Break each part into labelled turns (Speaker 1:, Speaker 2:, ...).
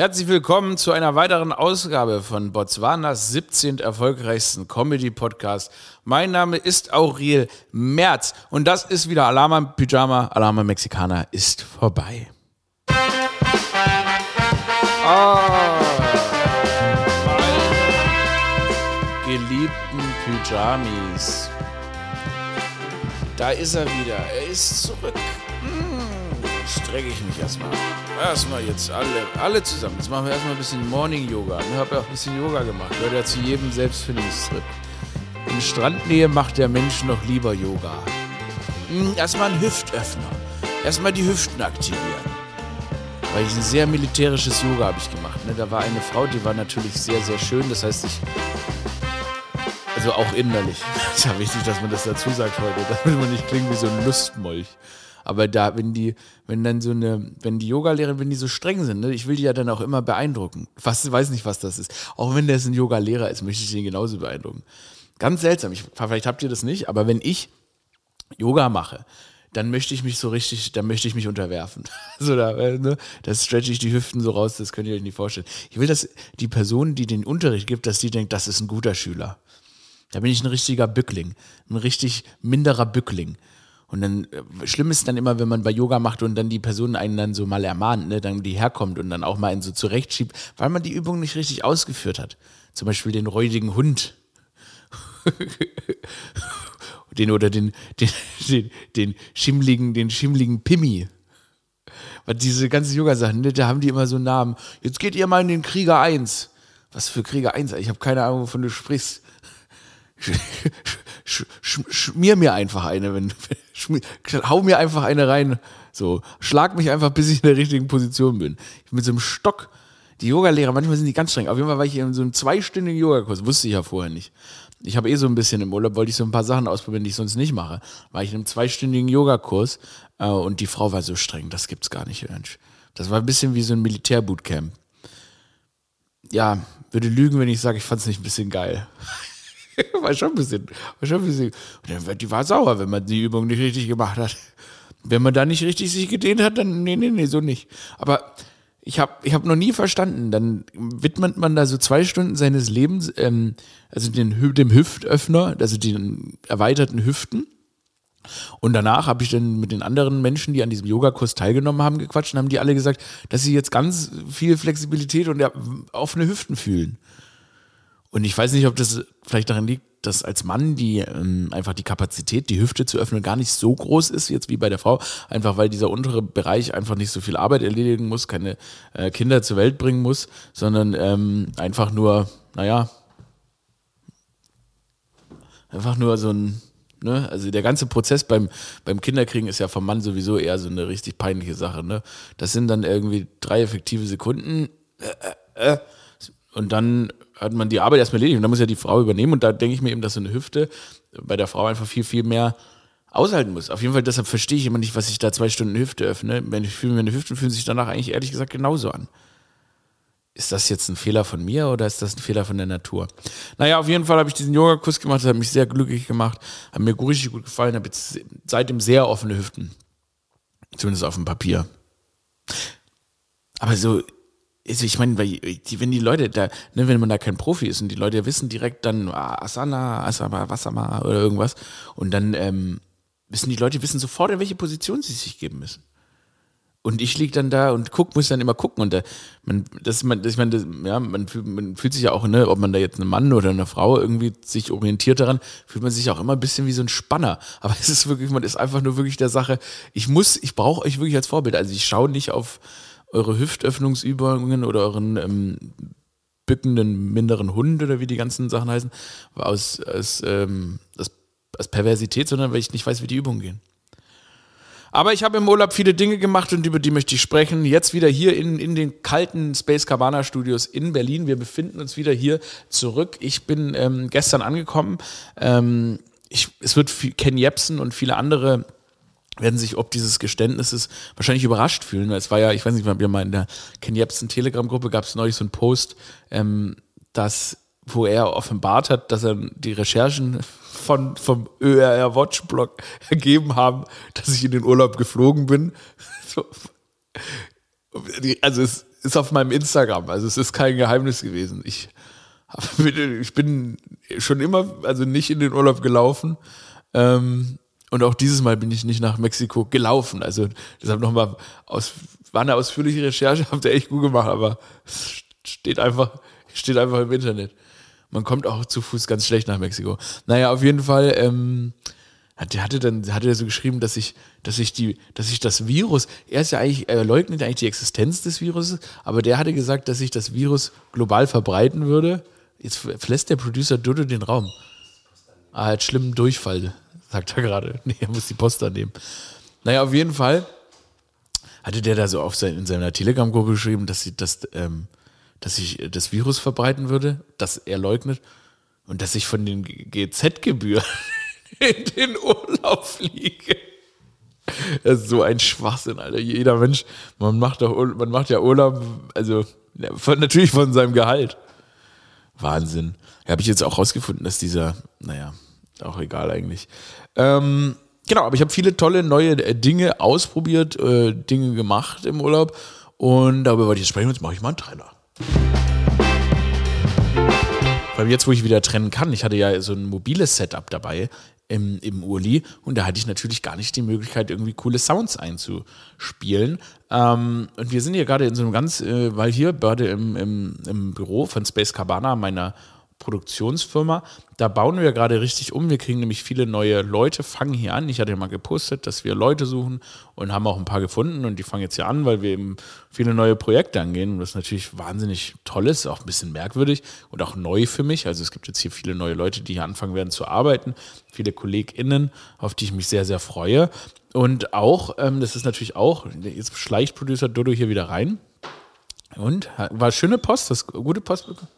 Speaker 1: Herzlich willkommen zu einer weiteren Ausgabe von Botswanas 17. erfolgreichsten Comedy-Podcast. Mein Name ist Aurel Merz und das ist wieder Alarma Pyjama, Alarma Mexikaner ist vorbei. Oh, geliebten Pyjamis. Da ist er wieder. Er ist zurück. Strecke ich mich erstmal. Erstmal jetzt alle, alle zusammen. Jetzt machen wir erstmal ein bisschen Morning Yoga. Ich habe ja auch ein bisschen Yoga gemacht. Gehört ja zu jedem Selbstfindungstrip. In Strandnähe macht der Mensch noch lieber Yoga. Hm, erstmal ein Hüftöffner. Erstmal die Hüften aktivieren. Weil ich ein sehr militärisches Yoga habe ich gemacht. Ne? Da war eine Frau, die war natürlich sehr, sehr schön. Das heißt, ich also auch innerlich. ist ja wichtig, dass man das dazu sagt heute, damit man nicht klingt wie so ein Lustmolch. Aber da, wenn die, wenn dann so eine, wenn die Yogalehrer, wenn die so streng sind, ne, ich will die ja dann auch immer beeindrucken. Was, weiß nicht, was das ist. Auch wenn das ein Yogalehrer ist, möchte ich den genauso beeindrucken. Ganz seltsam. Ich, vielleicht habt ihr das nicht, aber wenn ich Yoga mache, dann möchte ich mich so richtig, dann möchte ich mich unterwerfen. so da, äh, ne, da stretche ich die Hüften so raus, das könnt ihr euch nicht vorstellen. Ich will, dass die Person, die den Unterricht gibt, dass die denkt, das ist ein guter Schüler. Da bin ich ein richtiger Bückling, ein richtig minderer Bückling. Und dann, äh, schlimm ist dann immer, wenn man bei Yoga macht und dann die Person einen dann so mal ermahnt, ne, dann die herkommt und dann auch mal einen so zurechtschiebt, weil man die Übung nicht richtig ausgeführt hat. Zum Beispiel den räudigen Hund. den oder den, den, den, den schimmligen, den schimmligen Pimmi. Weil diese ganzen Yoga-Sachen, ne, da haben die immer so Namen. Jetzt geht ihr mal in den Krieger 1. Was für Krieger 1? Ich habe keine Ahnung, wovon du sprichst schmier mir einfach eine, wenn, schmier, hau mir einfach eine rein, so, schlag mich einfach, bis ich in der richtigen Position bin. Mit so einem Stock, die Yogalehrer, manchmal sind die ganz streng. Auf jeden Fall war ich in so einem zweistündigen Yogakurs, wusste ich ja vorher nicht. Ich habe eh so ein bisschen im Urlaub, wollte ich so ein paar Sachen ausprobieren, die ich sonst nicht mache. War ich in einem zweistündigen Yogakurs äh, und die Frau war so streng, das gibt's gar nicht, Mensch. Das war ein bisschen wie so ein Militärbootcamp. Ja, würde lügen, wenn ich sage, ich fand es nicht ein bisschen geil. war schon ein bisschen, war schon ein bisschen. Und die war sauer, wenn man die Übung nicht richtig gemacht hat. Wenn man da nicht richtig sich gedehnt hat, dann nee, nee, nee, so nicht. Aber ich habe ich hab noch nie verstanden, dann widmet man da so zwei Stunden seines Lebens, ähm, also den, dem Hüftöffner, also den erweiterten Hüften. Und danach habe ich dann mit den anderen Menschen, die an diesem Yogakurs teilgenommen haben, gequatscht und haben die alle gesagt, dass sie jetzt ganz viel Flexibilität und offene Hüften fühlen. Und ich weiß nicht, ob das vielleicht daran liegt, dass als Mann die ähm, einfach die Kapazität, die Hüfte zu öffnen, gar nicht so groß ist, jetzt wie bei der Frau. Einfach weil dieser untere Bereich einfach nicht so viel Arbeit erledigen muss, keine äh, Kinder zur Welt bringen muss, sondern ähm, einfach nur, naja, einfach nur so ein, ne, also der ganze Prozess beim, beim Kinderkriegen ist ja vom Mann sowieso eher so eine richtig peinliche Sache, ne? Das sind dann irgendwie drei effektive Sekunden äh, äh, äh und dann hat man die Arbeit erstmal erledigt und dann muss ja die Frau übernehmen und da denke ich mir eben, dass so eine Hüfte bei der Frau einfach viel, viel mehr aushalten muss. Auf jeden Fall, deshalb verstehe ich immer nicht, was ich da zwei Stunden Hüfte öffne. Meine, meine Hüften fühlen sich danach eigentlich ehrlich gesagt genauso an. Ist das jetzt ein Fehler von mir oder ist das ein Fehler von der Natur? Naja, auf jeden Fall habe ich diesen Yoga-Kurs gemacht, das hat mich sehr glücklich gemacht, hat mir richtig gut gefallen, habe jetzt seitdem sehr offene Hüften. Zumindest auf dem Papier. Aber so, also ich meine, wenn die Leute da, ne, wenn man da kein Profi ist und die Leute wissen direkt dann ah, Asana, Asana, Wasama oder irgendwas und dann ähm, wissen die Leute wissen sofort, in welche Position sie sich geben müssen. Und ich liege dann da und guck, muss dann immer gucken. Und da, man, das, man, das, ich meine, ja, man, fühlt, man fühlt sich ja auch, ne, ob man da jetzt ein Mann oder eine Frau irgendwie sich orientiert daran, fühlt man sich auch immer ein bisschen wie so ein Spanner. Aber es ist wirklich, man ist einfach nur wirklich der Sache, ich muss, ich brauche euch wirklich als Vorbild. Also ich schaue nicht auf, eure Hüftöffnungsübungen oder euren ähm, bückenden minderen Hund oder wie die ganzen Sachen heißen, aus, aus, ähm, aus, aus Perversität, sondern weil ich nicht weiß, wie die Übungen gehen. Aber ich habe im Urlaub viele Dinge gemacht und über die möchte ich sprechen. Jetzt wieder hier in, in den kalten Space Cabana Studios in Berlin. Wir befinden uns wieder hier zurück. Ich bin ähm, gestern angekommen. Ähm, ich, es wird Ken Jebsen und viele andere werden sich ob dieses Geständnisses wahrscheinlich überrascht fühlen. Es war ja, ich weiß nicht, wir mal in der Ken Jebsen Telegram-Gruppe gab es neulich so einen Post, ähm, dass, wo er offenbart hat, dass er die Recherchen von, vom ÖRR Watch-Blog ergeben haben, dass ich in den Urlaub geflogen bin. So. Also es, ist auf meinem Instagram, also es ist kein Geheimnis gewesen. Ich, ich bin schon immer, also nicht in den Urlaub gelaufen. Ähm, und auch dieses Mal bin ich nicht nach Mexiko gelaufen. Also deshalb nochmal aus, war eine ausführliche Recherche, habt ihr echt gut gemacht, aber es steht einfach, steht einfach im Internet. Man kommt auch zu Fuß ganz schlecht nach Mexiko. Naja, auf jeden Fall, ähm, hat, hatte dann hatte er so geschrieben, dass ich, dass ich die, dass ich das Virus, er ist ja eigentlich, er leugnet eigentlich die Existenz des Viruses, aber der hatte gesagt, dass sich das Virus global verbreiten würde. Jetzt verlässt der Producer Dodo den Raum. Ah, hat schlimmen Durchfall, sagt er gerade. Nee, er muss die Post annehmen. Naja, auf jeden Fall hatte der da so auf sein, in seiner Telegram-Gruppe geschrieben, dass sie das, ähm, dass sich das Virus verbreiten würde, dass er leugnet und dass ich von den GZ-Gebühren in den Urlaub fliege. Das ist so ein Schwachsinn, Alter. Jeder Mensch, man macht, doch, man macht ja Urlaub, also von, natürlich von seinem Gehalt. Wahnsinn. Ja, habe ich jetzt auch rausgefunden, dass dieser, naja, auch egal eigentlich. Ähm, genau, aber ich habe viele tolle neue äh, Dinge ausprobiert, äh, Dinge gemacht im Urlaub und darüber wollte ich jetzt sprechen. Jetzt mache ich mal einen Trainer. Weil jetzt, wo ich wieder trennen kann, ich hatte ja so ein mobiles Setup dabei im, im Urli und da hatte ich natürlich gar nicht die Möglichkeit, irgendwie coole Sounds einzuspielen. Ähm, und wir sind hier gerade in so einem ganz, äh, weil hier gerade im, im, im Büro von Space Cabana, meiner Produktionsfirma. Da bauen wir gerade richtig um. Wir kriegen nämlich viele neue Leute, fangen hier an. Ich hatte ja mal gepostet, dass wir Leute suchen und haben auch ein paar gefunden und die fangen jetzt hier an, weil wir eben viele neue Projekte angehen. Und das ist natürlich wahnsinnig toll ist, auch ein bisschen merkwürdig und auch neu für mich. Also es gibt jetzt hier viele neue Leute, die hier anfangen werden zu arbeiten, viele KollegInnen, auf die ich mich sehr, sehr freue. Und auch, ähm, das ist natürlich auch, jetzt schleicht Producer Dodo hier wieder rein. Und war schöne Post, das gute Post bekommen.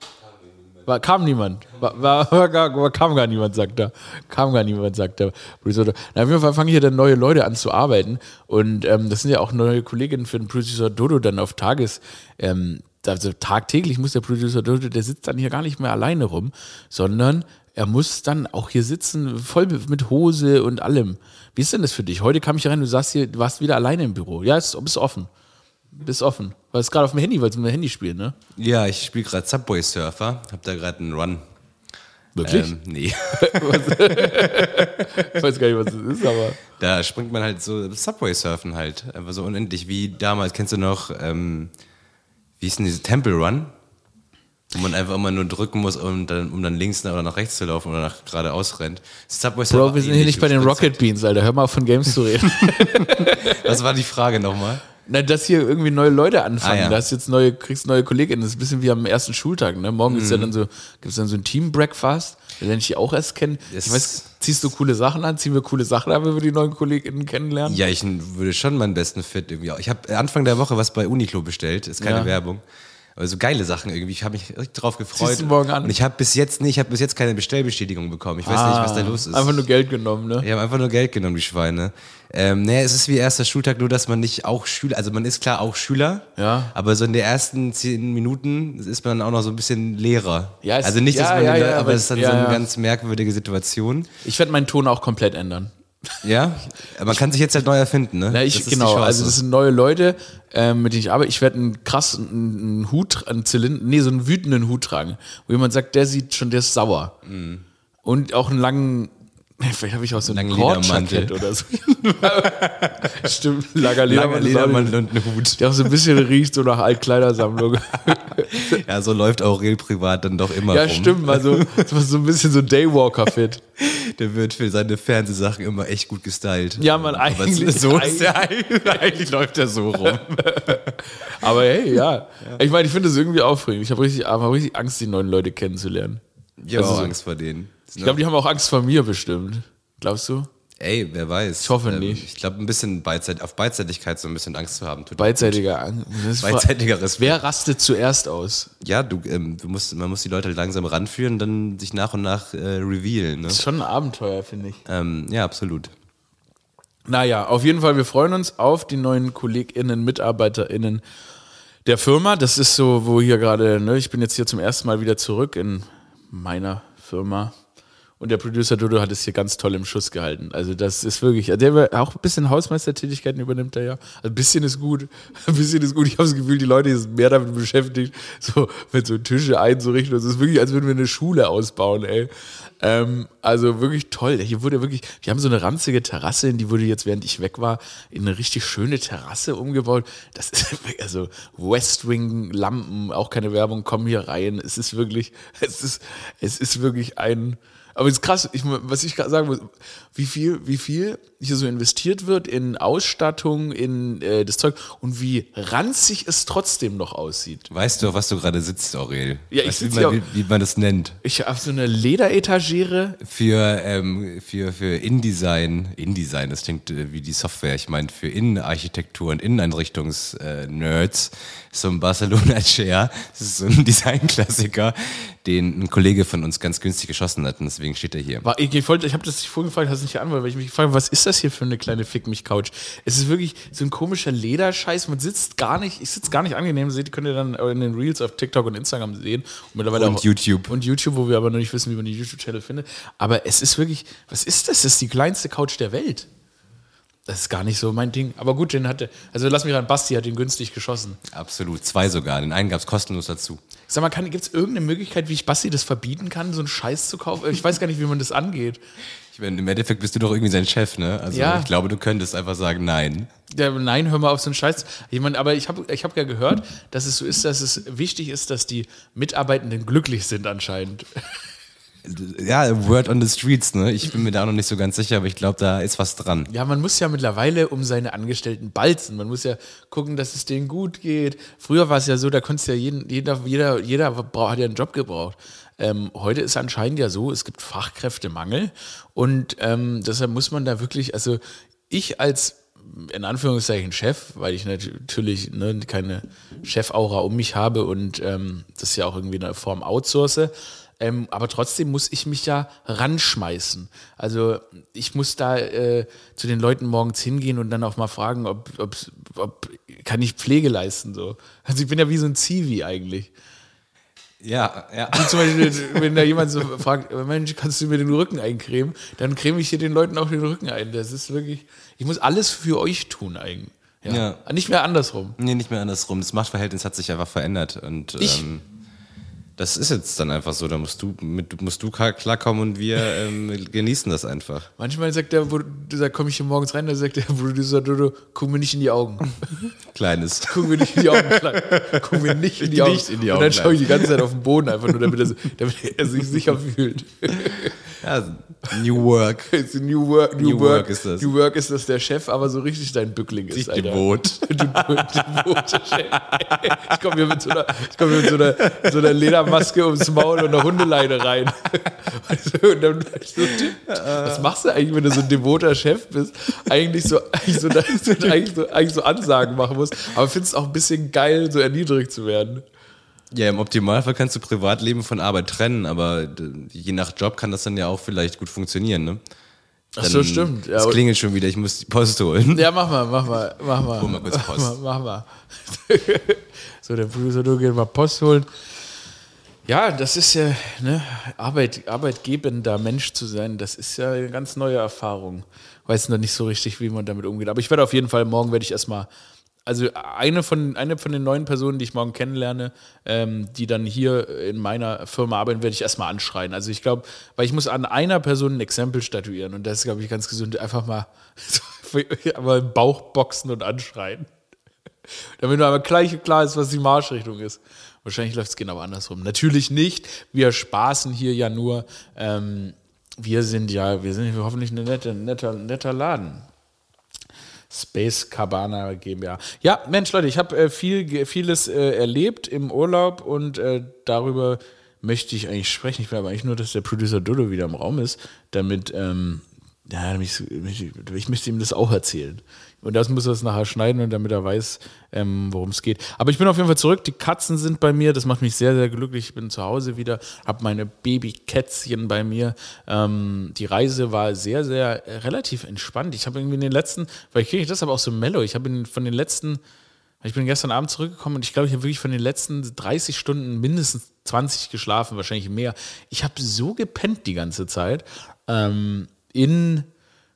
Speaker 1: War, kam niemand. War, war, gar, kam gar niemand, sagt er. Kam gar niemand, sagt er. Na, auf jeden Fall fangen hier dann neue Leute an zu arbeiten. Und ähm, das sind ja auch neue Kolleginnen für den Producer Dodo dann auf Tages. Ähm, also tagtäglich muss der Producer Dodo, der sitzt dann hier gar nicht mehr alleine rum, sondern er muss dann auch hier sitzen, voll mit Hose und allem. Wie ist denn das für dich? Heute kam ich rein, du sagst hier, du warst wieder alleine im Büro. Ja, es ist offen. Bist offen. Weil es gerade auf dem Handy, weil du mit dem Handy spielen, ne?
Speaker 2: Ja, ich spiele gerade Subway Surfer. Hab da gerade einen Run.
Speaker 1: Wirklich?
Speaker 2: Ähm, nee.
Speaker 1: ich weiß gar nicht, was das ist, aber.
Speaker 2: Da springt man halt so Subway Surfen halt. Einfach so unendlich wie damals. Kennst du noch, ähm, wie hieß denn diese Temple Run? Wo man einfach immer nur drücken muss, um dann, um dann links oder nach rechts zu laufen oder nach geradeaus rennt.
Speaker 1: Subway Surfer Bro, wir sind hier nicht bei den Rocket Beans, Alter. Hör mal auf von Games zu reden.
Speaker 2: Was war die Frage nochmal?
Speaker 1: Na, dass hier irgendwie neue Leute anfangen. Ah, ja. Da hast jetzt neue, kriegst neue Kolleginnen. Das ist ein bisschen wie am ersten Schultag. Ne? Morgen mhm. ja dann so, gibt es dann so ein Team-Breakfast. Da lerne ich die auch erst kennen. Das ich weiß, ziehst du coole Sachen an? Ziehen wir coole Sachen an, wenn wir die neuen KollegInnen kennenlernen?
Speaker 2: Ja, ich würde schon meinen besten Fit irgendwie. Ich habe Anfang der Woche was bei Uniqlo bestellt. Ist keine ja. Werbung. Also geile Sachen irgendwie. Ich habe mich richtig drauf gefreut.
Speaker 1: Du morgen an?
Speaker 2: Und ich habe bis jetzt nicht, ich habe bis jetzt keine Bestellbestätigung bekommen. Ich weiß ah, nicht, was da los ist.
Speaker 1: Einfach nur Geld genommen, ne?
Speaker 2: Ich habe einfach nur Geld genommen, die Schweine. Ähm, naja, es ist wie erster Schultag, nur dass man nicht auch Schüler, also man ist klar auch Schüler,
Speaker 1: ja.
Speaker 2: aber so in den ersten zehn Minuten ist man dann auch noch so ein bisschen Lehrer.
Speaker 1: Ja,
Speaker 2: es, also nicht, dass
Speaker 1: ja,
Speaker 2: man,
Speaker 1: ja, ja,
Speaker 2: aber es ist dann so eine ganz merkwürdige Situation.
Speaker 1: Ich werde meinen Ton auch komplett ändern.
Speaker 2: Ja, man kann sich jetzt halt neu erfinden, ne?
Speaker 1: Ja, ich, genau, also das sind neue Leute, ähm, mit denen ich arbeite. Ich werde einen krassen einen Hut, einen Zylinder, nee, so einen wütenden Hut tragen, wo jemand sagt, der sieht schon, der ist sauer. Mhm. Und auch einen langen Vielleicht habe ich auch so einen Kordjackett oder so. Stimmt, langer Ledermantel,
Speaker 2: Ledermantel und einen Hut.
Speaker 1: Der auch so ein bisschen riecht, so nach Altkleidersammlung.
Speaker 2: ja, so läuft Aurel privat dann doch immer
Speaker 1: Ja,
Speaker 2: rum.
Speaker 1: stimmt, also so ein bisschen so Daywalker-Fit.
Speaker 2: Der wird für seine Fernsehsachen immer echt gut gestylt.
Speaker 1: Ja, man, eigentlich.
Speaker 2: Aber so ist der, eigentlich läuft er so rum.
Speaker 1: Aber hey, ja. ja. Ich meine, ich finde es irgendwie aufregend. Ich habe richtig, hab richtig Angst, die neuen Leute kennenzulernen.
Speaker 2: Ich habe also, auch Angst vor denen.
Speaker 1: Ich glaube, die haben auch Angst vor mir bestimmt. Glaubst du?
Speaker 2: Ey, wer weiß.
Speaker 1: Ich hoffe ähm, nicht.
Speaker 2: Ich glaube, ein bisschen Beidseit auf Beidseitigkeit so ein bisschen Angst zu haben.
Speaker 1: Tut Beidseitiger Angst.
Speaker 2: Beidseitiger Respekt.
Speaker 1: Wer rastet zuerst aus?
Speaker 2: Ja, du, ähm, du musst, man muss die Leute langsam ranführen und dann sich nach und nach äh, revealen. Ne?
Speaker 1: Das ist schon ein Abenteuer, finde ich.
Speaker 2: Ähm, ja, absolut.
Speaker 1: Naja, auf jeden Fall, wir freuen uns auf die neuen KollegInnen, MitarbeiterInnen der Firma. Das ist so, wo hier gerade, ne, ich bin jetzt hier zum ersten Mal wieder zurück in meiner Firma Und der Producer Dodo hat es hier ganz toll im Schuss gehalten. Also das ist wirklich, der auch ein bisschen Hausmeistertätigkeiten übernimmt er ja. Also ein bisschen ist gut, ein bisschen ist gut. Ich habe das Gefühl, die Leute sind mehr damit beschäftigt, so mit so Tische einzurichten. Es ist wirklich, als würden wir eine Schule ausbauen, ey. Ähm, also wirklich toll. Hier wurde wirklich, wir haben so eine ranzige Terrasse, in die wurde jetzt, während ich weg war, in eine richtig schöne Terrasse umgebaut. Das ist also West Wing Lampen, auch keine Werbung, kommen hier rein. Es ist wirklich, es ist, es ist wirklich ein, aber es ist krass, ich, was ich sagen muss, wie viel, wie viel hier so investiert wird in Ausstattung, in äh, das Zeug und wie ranzig es trotzdem noch aussieht.
Speaker 2: Weißt du, auf was du gerade sitzt, Aurel?
Speaker 1: Ja, ich
Speaker 2: weißt,
Speaker 1: sitz
Speaker 2: wie, man, wie, wie man das nennt.
Speaker 1: Ich habe so eine Lederetagere.
Speaker 2: Für, ähm, für, für InDesign, InDesign, das klingt äh, wie die Software, ich meine für Innenarchitektur und Inneneinrichtungs-Nerds, so ein Barcelona Chair, das ist so ein Designklassiker, den ein Kollege von uns ganz günstig geschossen hat und deswegen steht er hier.
Speaker 1: War, ich, ich, wollte, ich habe das vorhin gefragt, hast nicht geantwortet, weil ich mich gefragt habe, was ist das hier für eine kleine Fick-mich-Couch? Es ist wirklich so ein komischer Lederscheiß, man sitzt gar nicht, ich sitze gar nicht angenehm, seht, könnt ihr dann in den Reels auf TikTok und Instagram sehen. Und mittlerweile
Speaker 2: Und
Speaker 1: auch,
Speaker 2: YouTube.
Speaker 1: Und YouTube, wo wir aber noch nicht wissen, wie man die YouTube-Channel findet. Aber es ist wirklich, was ist das? Das ist die kleinste Couch der Welt. Das ist gar nicht so mein Ding. Aber gut, den hatte, also lass mich ran, Basti hat den günstig geschossen.
Speaker 2: Absolut, zwei sogar. Den einen gab es kostenlos dazu.
Speaker 1: Sag mal, gibt es irgendeine Möglichkeit, wie ich Basti das verbieten kann, so einen Scheiß zu kaufen? Ich weiß gar nicht, wie man das angeht.
Speaker 2: Ich meine, im Endeffekt bist du doch irgendwie sein Chef, ne? Also
Speaker 1: Ja.
Speaker 2: ich glaube, du könntest einfach sagen, nein.
Speaker 1: Ja, nein, hör mal auf so einen Scheiß. Ich meine, aber ich habe ich hab ja gehört, dass es so ist, dass es wichtig ist, dass die Mitarbeitenden glücklich sind anscheinend.
Speaker 2: Ja, Word on the Streets, ne? Ich bin mir da noch nicht so ganz sicher, aber ich glaube, da ist was dran.
Speaker 1: Ja, man muss ja mittlerweile um seine Angestellten balzen. Man muss ja gucken, dass es denen gut geht. Früher war es ja so, da konntest ja jeden, jeder, jeder, jeder hat ja einen Job gebraucht. Ähm, heute ist anscheinend ja so, es gibt Fachkräftemangel und ähm, deshalb muss man da wirklich, also ich als in Anführungszeichen Chef, weil ich natürlich ne, keine Chefaura um mich habe und ähm, das ja auch irgendwie in einer Form outsource. Ähm, aber trotzdem muss ich mich ja ranschmeißen. Also ich muss da äh, zu den Leuten morgens hingehen und dann auch mal fragen, ob, ob, ob kann ich Pflege leisten so. Also ich bin ja wie so ein Zivi eigentlich.
Speaker 2: Ja, ja.
Speaker 1: Wie zum Beispiel, wenn da jemand so fragt, Mensch, kannst du mir den Rücken eincremen? Dann creme ich hier den Leuten auch den Rücken ein. Das ist wirklich, ich muss alles für euch tun eigentlich. Ja.
Speaker 2: Ja.
Speaker 1: Nicht mehr andersrum.
Speaker 2: Nee, nicht mehr andersrum. Das Machtverhältnis hat sich einfach verändert. Und
Speaker 1: Ich-
Speaker 2: ähm, das ist jetzt dann einfach so. Da musst du, mit, musst du klar- klarkommen und wir ähm, genießen das einfach.
Speaker 1: Manchmal sagt der, wo, da komme ich hier morgens rein, da sagt der Producer Dodo, guck mir nicht in die Augen.
Speaker 2: Kleines.
Speaker 1: Guck mir nicht in die Augen. Klein. Guck mir nicht in die Augen.
Speaker 2: Nicht in die
Speaker 1: Und
Speaker 2: Augen,
Speaker 1: dann schaue ich die ganze Zeit auf den Boden einfach nur, damit er, damit er sich sicher fühlt.
Speaker 2: Ja, New Work.
Speaker 1: New Work, New,
Speaker 2: New
Speaker 1: Work,
Speaker 2: Work ist das.
Speaker 1: New Work ist, dass der Chef aber so richtig dein Bückling ist. Alter.
Speaker 2: devot.
Speaker 1: Du, du, devote Chef. Ich komme hier mit so einer, ich komm hier mit so einer, so einer Ledermaske ums Maul und einer Hundeleine rein. Und dann, so, was machst du eigentlich, wenn du so ein devoter Chef bist? Eigentlich so, eigentlich so, eigentlich so, eigentlich so Ansagen machen musst. Aber findest auch ein bisschen geil, so erniedrigt zu werden.
Speaker 2: Ja, im Optimalfall kannst du Privatleben von Arbeit trennen, aber je nach Job kann das dann ja auch vielleicht gut funktionieren, ne?
Speaker 1: Ach so, stimmt. Ja,
Speaker 2: es
Speaker 1: und-
Speaker 2: klingelt schon wieder, ich muss die Post holen.
Speaker 1: Ja, mach mal, mach mal, mach mal.
Speaker 2: Hol mal kurz Post.
Speaker 1: Mach mal. Mach mal. so, der Producer, du gehst mal Post holen. Ja, das ist ja, ne, Arbeit, arbeitgebender Mensch zu sein, das ist ja eine ganz neue Erfahrung. Weiß noch nicht so richtig, wie man damit umgeht. Aber ich werde auf jeden Fall, morgen werde ich erstmal, also eine von, eine von den neuen Personen, die ich morgen kennenlerne, ähm, die dann hier in meiner Firma arbeiten, werde ich erstmal anschreien. Also ich glaube, weil ich muss an einer Person ein Exempel statuieren und das ist, glaube ich, ganz gesund. Einfach mal, aber im Bauch boxen und anschreien. Damit nur einmal gleich klar ist, was die Marschrichtung ist. Wahrscheinlich läuft es genau andersrum. Natürlich nicht. Wir spaßen hier ja nur. Ähm, wir sind ja, wir sind hoffentlich ein nette, netter, netter Laden. Space Cabana GmbH. Ja, Mensch, Leute, ich habe äh, viel, vieles äh, erlebt im Urlaub und äh, darüber möchte ich eigentlich sprechen. Ich aber eigentlich nur, dass der Producer Dodo wieder im Raum ist, damit, ähm, ja, mich, mich, ich möchte ihm das auch erzählen. Und das muss er es nachher schneiden damit er weiß, ähm, worum es geht. Aber ich bin auf jeden Fall zurück. Die Katzen sind bei mir. Das macht mich sehr, sehr glücklich. Ich bin zu Hause wieder, habe meine Babykätzchen bei mir. Ähm, die Reise war sehr, sehr äh, relativ entspannt. Ich habe irgendwie in den letzten, weil ich kriege das aber auch so mellow. Ich habe von den letzten Ich bin gestern Abend zurückgekommen und ich glaube, ich habe wirklich von den letzten 30 Stunden mindestens 20 geschlafen, wahrscheinlich mehr. Ich habe so gepennt die ganze Zeit. Ähm, in,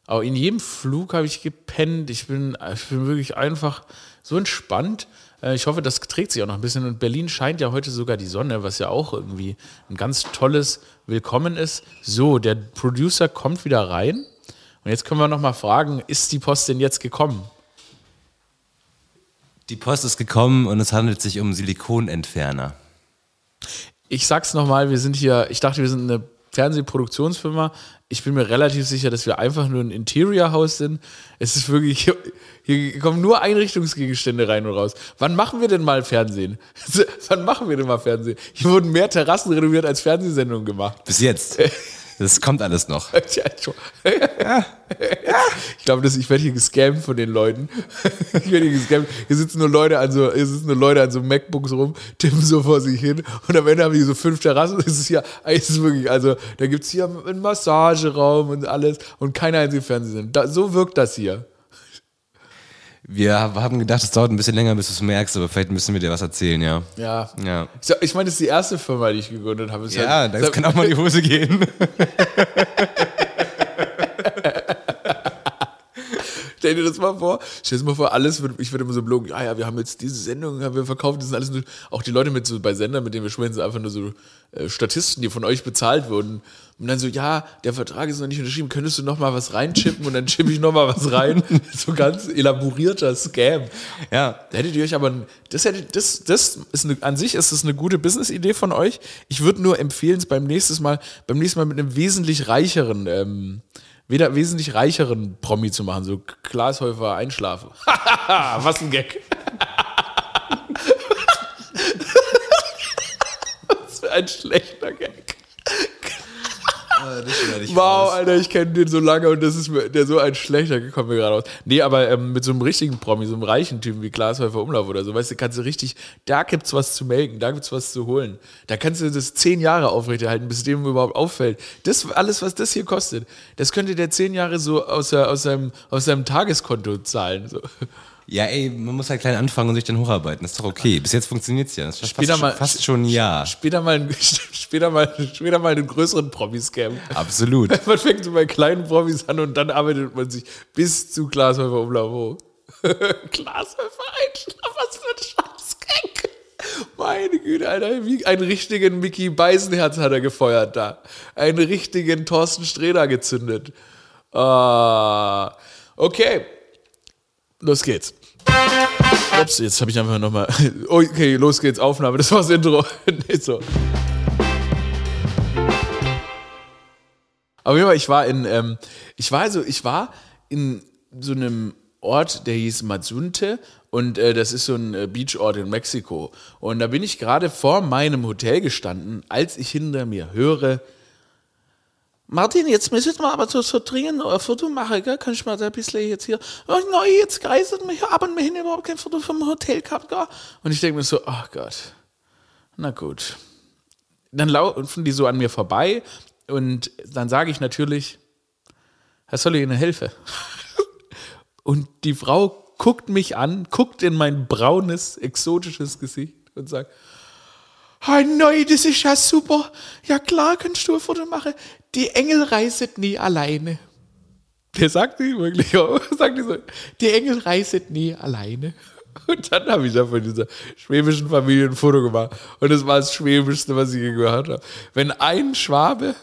Speaker 1: auch in jedem Flug habe ich gepennt. Ich bin, ich bin wirklich einfach so entspannt. Äh, ich hoffe, das trägt sich auch noch ein bisschen. Und Berlin scheint ja heute sogar die Sonne, was ja auch irgendwie ein ganz tolles Willkommen ist. So, der Producer kommt wieder rein. Und jetzt können wir noch mal fragen, ist die Post denn jetzt gekommen?
Speaker 2: Die Post ist gekommen und es handelt sich um Silikonentferner.
Speaker 1: Ich sag's nochmal, wir sind hier, ich dachte, wir sind eine Fernsehproduktionsfirma. Ich bin mir relativ sicher, dass wir einfach nur ein Interior-Haus sind. Es ist wirklich, hier, hier kommen nur Einrichtungsgegenstände rein und raus. Wann machen wir denn mal Fernsehen? Wann machen wir denn mal Fernsehen? Hier wurden mehr Terrassen renoviert als Fernsehsendungen gemacht.
Speaker 2: Bis jetzt. Das kommt alles noch.
Speaker 1: Ich glaube, ich werde hier gescammt von den Leuten. Ich werde hier gescammt. Hier sitzen nur Leute an so, hier sitzen nur Leute an so MacBooks rum, tippen so vor sich hin und am Ende haben die so fünf Terrassen. Das ist ja, es ist wirklich, also da gibt es hier einen Massageraum und alles und keine einzige Fernsehsendung. so wirkt das hier.
Speaker 2: Wir haben gedacht, es dauert ein bisschen länger, bis du es merkst, aber vielleicht müssen wir dir was erzählen, ja.
Speaker 1: Ja.
Speaker 2: Ja,
Speaker 1: Ich meine, das ist die erste Firma, die ich gegründet habe. Es
Speaker 2: ja
Speaker 1: halt-
Speaker 2: das kann auch mal in die Hose gehen.
Speaker 1: Stell dir das mal vor. Stell dir mal vor, alles wird, ich würde immer so blogen, ja, ja, wir haben jetzt diese Sendung, haben wir verkauft, das sind alles nur, auch die Leute mit so bei Sendern, mit denen wir sprechen, sind einfach nur so äh, Statisten, die von euch bezahlt wurden. Und dann so, ja, der Vertrag ist noch nicht unterschrieben, könntest du noch mal was reinchippen und dann chippe ich noch mal was rein. so ganz elaborierter Scam.
Speaker 2: Ja.
Speaker 1: Da hättet ihr euch aber, das hätte, das, das ist eine, an sich ist das eine gute Business-Idee von euch. Ich würde nur empfehlen, es beim nächsten Mal, beim nächsten Mal mit einem wesentlich reicheren, ähm, wieder wesentlich reicheren Promi zu machen, so Glashäufer einschlafen. Was ein Gag. Was für ein schlechter Gag. Wow, Alter, ich kenne den so lange und das ist mir, der so ein schlechter kommt mir gerade aus. Nee, aber ähm, mit so einem richtigen Promi, so einem reichen Typen wie Glashäufer Umlauf oder so, weißt du, kannst du richtig, da gibt's was zu melken, da gibt's was zu holen. Da kannst du das zehn Jahre aufrechterhalten, bis dem überhaupt auffällt. Das, alles, was das hier kostet, das könnte der zehn Jahre so aus, aus, seinem, aus seinem Tageskonto zahlen. So.
Speaker 2: Ja, ey, man muss halt klein anfangen und sich dann hocharbeiten. Das ist doch okay. Bis jetzt funktioniert es ja. Das ist
Speaker 1: Später
Speaker 2: fast,
Speaker 1: mal-
Speaker 2: fast schon ein Jahr.
Speaker 1: Später mal, einen- später mal, später mal einen größeren Promi-Scam.
Speaker 2: Absolut.
Speaker 1: Man fängt so bei kleinen Promis an und dann arbeitet man sich bis zu Glashäufer Umlauf hoch. Glashäufer Einschlaf, was für ein Scheißgag. Meine Güte, Alter, wie einen richtigen Mickey Beisenherz hat er gefeuert da. Einen richtigen Thorsten Sträder gezündet. Ah, okay, los geht's. Ups, jetzt habe ich einfach nochmal. Okay, los geht's, Aufnahme, das war's Intro. nee, so. Fall, ich war in, ähm, ich war also, ich war in so einem Ort, der hieß Mazunte und äh, das ist so ein äh, Beachort in Mexiko. Und da bin ich gerade vor meinem Hotel gestanden, als ich hinter mir höre, Martin, jetzt müssen wir aber so, so dringend ein Foto machen, gell? Kann ich mal da ein bisschen jetzt hier, oh nein, jetzt greiset mich ab und wir haben überhaupt kein Foto vom Hotel gehabt, gell? Und ich denke mir so, ach Gott, na gut. Dann laufen die so an mir vorbei und dann sage ich natürlich, Herr soll ich Ihnen helfen? Und die Frau guckt mich an, guckt in mein braunes, exotisches Gesicht und sagt, Ah, nein, das ist ja super. Ja klar, kannst du ein Foto machen. Die Engel reiset nie alleine. Der sagt die wirklich auch. Sagt die so, die Engel reiset nie alleine. Und dann habe ich da von dieser schwäbischen Familie ein Foto gemacht. Und das war das Schwäbischste, was ich je gehört habe. Wenn ein Schwabe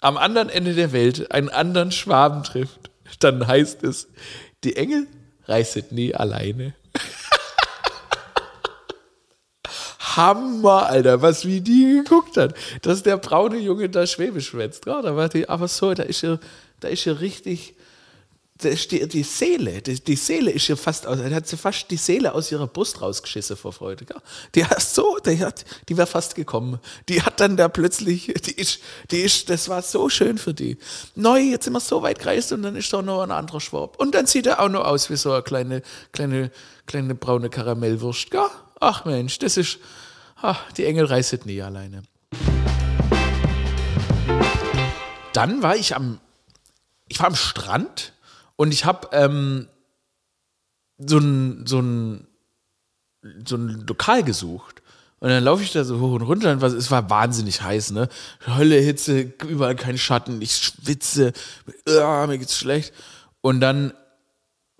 Speaker 1: am anderen Ende der Welt einen anderen Schwaben trifft, dann heißt es, die Engel reiset nie alleine. Hammer, Alter, was wie die geguckt hat. Dass der braune Junge da Schwäbisch schwätzt. Ja, da war die, aber so, da ist ja, da ist ja richtig, da ist die, die Seele, die, die Seele ist ja fast, aus, da hat sie fast die Seele aus ihrer Brust rausgeschissen vor Freude. Gell? Die hat so, die hat, die wäre fast gekommen. Die hat dann da plötzlich, die ist, die ist, das war so schön für die. Neu, jetzt sind wir so weit gereist und dann ist da noch ein anderer Schwab. Und dann sieht er auch noch aus wie so eine kleine, kleine, kleine braune Karamellwurst. Gell? Ach Mensch, das ist, ach, die Engel reiset nie alleine. Dann war ich am, ich war am Strand und ich habe ähm, so ein, so ein so ein Lokal gesucht. Und dann laufe ich da so hoch und runter und es war wahnsinnig heiß, ne? Hölle, Hitze, überall kein Schatten, ich schwitze, uh, mir geht's schlecht. Und dann